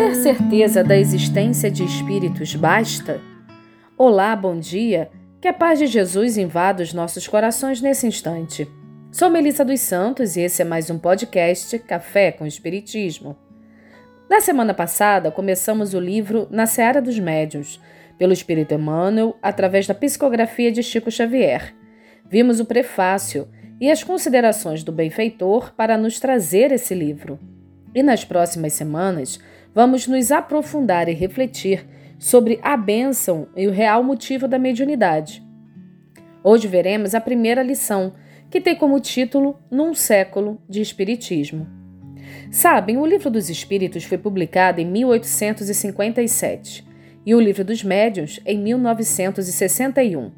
Ter certeza da existência de espíritos basta? Olá, bom dia. Que a paz de Jesus invada os nossos corações nesse instante. Sou Melissa dos Santos e esse é mais um podcast Café com Espiritismo. Na semana passada, começamos o livro Na Seara dos Médiuns, pelo Espírito Emmanuel, através da psicografia de Chico Xavier. Vimos o prefácio e as considerações do benfeitor para nos trazer esse livro. E nas próximas semanas, vamos nos aprofundar e refletir sobre a bênção e o real motivo da mediunidade. Hoje veremos a primeira lição, que tem como título Num século de Espiritismo. Sabem, o Livro dos Espíritos foi publicado em 1857 e o Livro dos Médiuns em 1961.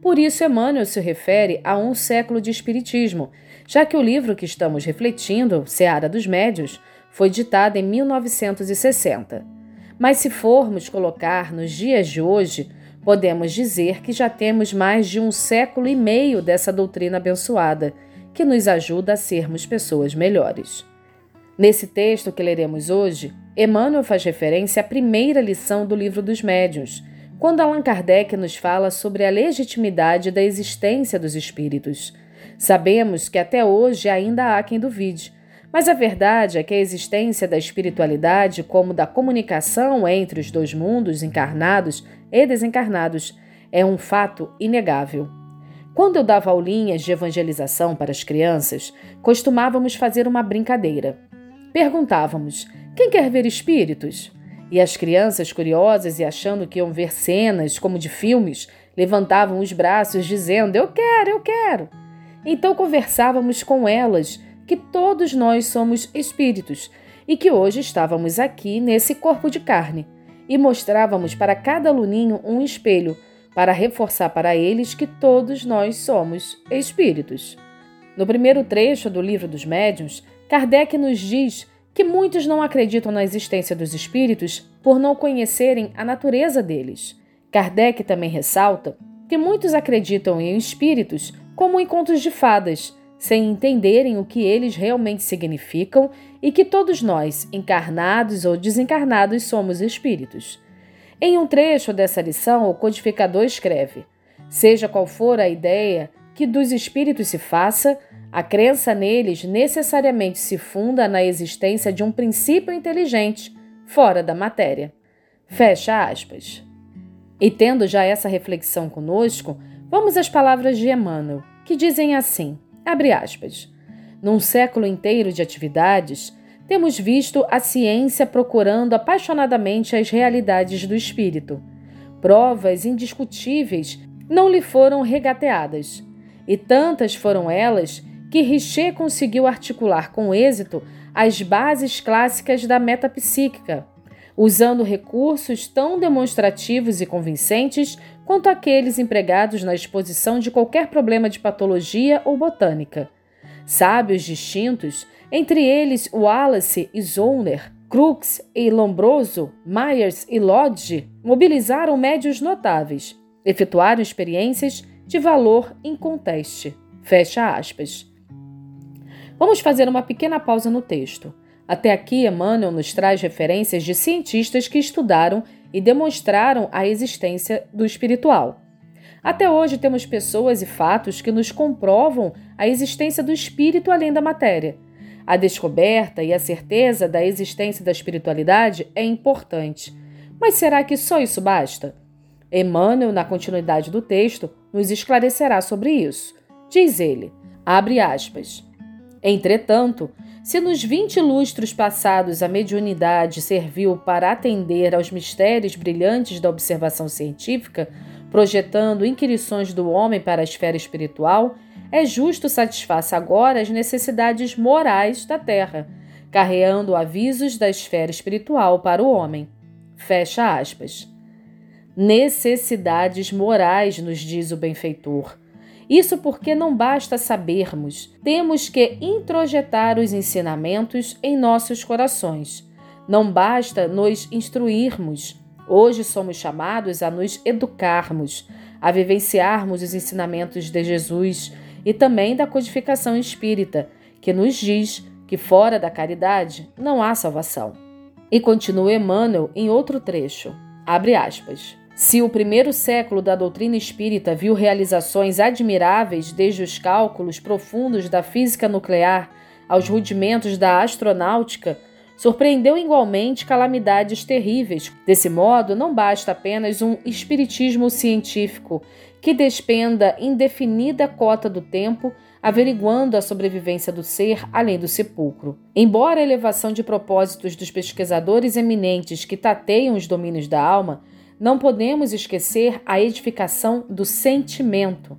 Por isso, Emmanuel se refere a um século de Espiritismo, já que o livro que estamos refletindo, Seara dos Médiuns, foi ditada em 1960. Mas se formos colocar nos dias de hoje, podemos dizer que já temos mais de um século e meio dessa doutrina abençoada, que nos ajuda a sermos pessoas melhores. Nesse texto que leremos hoje, Emmanuel faz referência à primeira lição do Livro dos Médiuns, quando Allan Kardec nos fala sobre a legitimidade da existência dos espíritos. Sabemos que até hoje ainda há quem duvide, mas a verdade é que a existência da espiritualidade, como da comunicação entre os dois mundos, encarnados e desencarnados, é um fato inegável. Quando eu dava aulinhas de evangelização para as crianças, costumávamos fazer uma brincadeira. Perguntávamos: quem quer ver espíritos? E as crianças, curiosas e achando que iam ver cenas como de filmes, levantavam os braços dizendo: Eu quero, eu quero. Então conversávamos com elas que todos nós somos espíritos e que hoje estávamos aqui nesse corpo de carne e mostrávamos para cada aluninho um espelho para reforçar para eles que todos nós somos espíritos. No primeiro trecho do Livro dos Médiuns, Kardec nos diz que muitos não acreditam na existência dos espíritos por não conhecerem a natureza deles. Kardec também ressalta que muitos acreditam em espíritos como em contos de fadas sem entenderem o que eles realmente significam e que todos nós, encarnados ou desencarnados, somos espíritos. Em um trecho dessa lição, o codificador escreve: Seja qual for a ideia que dos espíritos se faça, a crença neles necessariamente se funda na existência de um princípio inteligente, fora da matéria. Fecha aspas. E tendo já essa reflexão conosco, vamos às palavras de Emmanuel, que dizem assim: Abre aspas. Num século inteiro de atividades, temos visto a ciência procurando apaixonadamente as realidades do espírito. Provas indiscutíveis não lhe foram regateadas, e tantas foram elas que Richer conseguiu articular com êxito as bases clássicas da metapsíquica, usando recursos tão demonstrativos e convincentes quanto aqueles empregados na exposição de qualquer problema de patologia ou botânica. Sábios distintos, entre eles Wallace e Zollner, Crookes e Lombroso, Myers e Lodge, mobilizaram médios notáveis, efetuaram experiências de valor inconteste. Fecha aspas. Vamos fazer uma pequena pausa no texto. Até aqui, Emmanuel nos traz referências de cientistas que estudaram e demonstraram a existência do espiritual. Até hoje temos pessoas e fatos que nos comprovam a existência do espírito além da matéria. A descoberta e a certeza da existência da espiritualidade é importante. Mas será que só isso basta? Emmanuel, na continuidade do texto, nos esclarecerá sobre isso. Diz ele, abre aspas. Entretanto, se nos vinte lustros passados a mediunidade serviu para atender aos mistérios brilhantes da observação científica, projetando inquirições do homem para a esfera espiritual, é justo satisfaça agora as necessidades morais da Terra, carreando avisos da esfera espiritual para o homem. Fecha aspas. Necessidades morais, nos diz o benfeitor isso porque não basta sabermos, temos que introjetar os ensinamentos em nossos corações. Não basta nos instruirmos. Hoje somos chamados a nos educarmos, a vivenciarmos os ensinamentos de Jesus e também da codificação espírita, que nos diz que fora da caridade não há salvação. E continua Emmanuel em outro trecho. Abre aspas. Se o primeiro século da doutrina espírita viu realizações admiráveis desde os cálculos profundos da física nuclear aos rudimentos da astronáutica, surpreendeu igualmente calamidades terríveis. Desse modo, não basta apenas um espiritismo científico que despenda indefinida cota do tempo averiguando a sobrevivência do ser além do sepulcro. Embora a elevação de propósitos dos pesquisadores eminentes que tateiam os domínios da alma, não podemos esquecer a edificação do sentimento.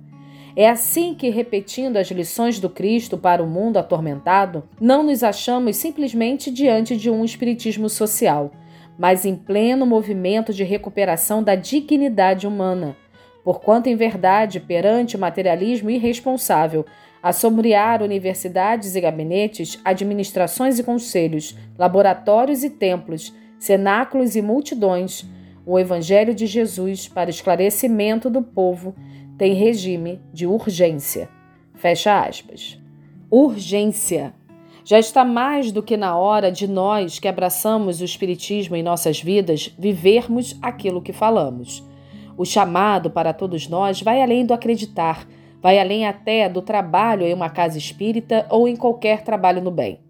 É assim que, repetindo as lições do Cristo para o mundo atormentado, não nos achamos simplesmente diante de um espiritismo social, mas em pleno movimento de recuperação da dignidade humana. Porquanto, em verdade, perante o materialismo irresponsável, assombrear universidades e gabinetes, administrações e conselhos, laboratórios e templos, cenáculos e multidões, o Evangelho de Jesus para esclarecimento do povo tem regime de urgência. Fecha aspas. Urgência. Já está mais do que na hora de nós que abraçamos o Espiritismo em nossas vidas vivermos aquilo que falamos. O chamado para todos nós vai além do acreditar Vai além até do trabalho em uma casa espírita ou em qualquer trabalho no bem.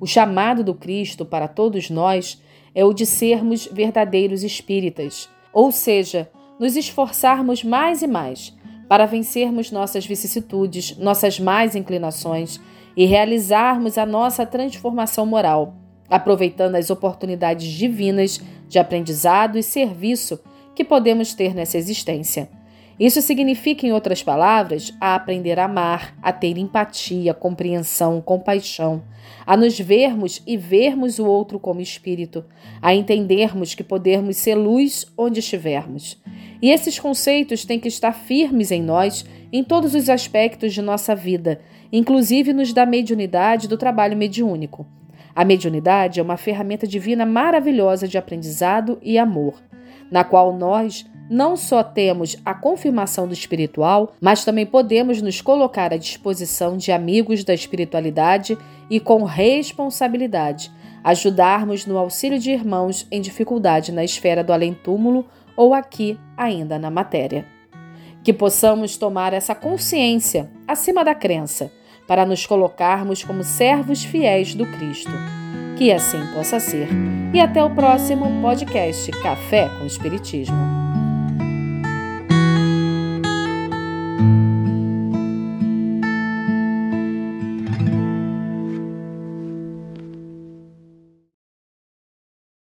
O chamado do Cristo para todos nós é o de sermos verdadeiros espíritas, ou seja, nos esforçarmos mais e mais para vencermos nossas vicissitudes, nossas más inclinações e realizarmos a nossa transformação moral, aproveitando as oportunidades divinas de aprendizado e serviço que podemos ter nessa existência. Isso significa, em outras palavras, a aprender a amar, a ter empatia, compreensão, compaixão, a nos vermos e vermos o outro como espírito, a entendermos que podemos ser luz onde estivermos. E esses conceitos têm que estar firmes em nós em todos os aspectos de nossa vida, inclusive nos da mediunidade do trabalho mediúnico. A mediunidade é uma ferramenta divina maravilhosa de aprendizado e amor, na qual nós não só temos a confirmação do espiritual, mas também podemos nos colocar à disposição de amigos da espiritualidade e, com responsabilidade, ajudarmos no auxílio de irmãos em dificuldade na esfera do além-túmulo ou aqui ainda na matéria. Que possamos tomar essa consciência acima da crença para nos colocarmos como servos fiéis do Cristo. Que assim possa ser. E até o próximo podcast Café com Espiritismo.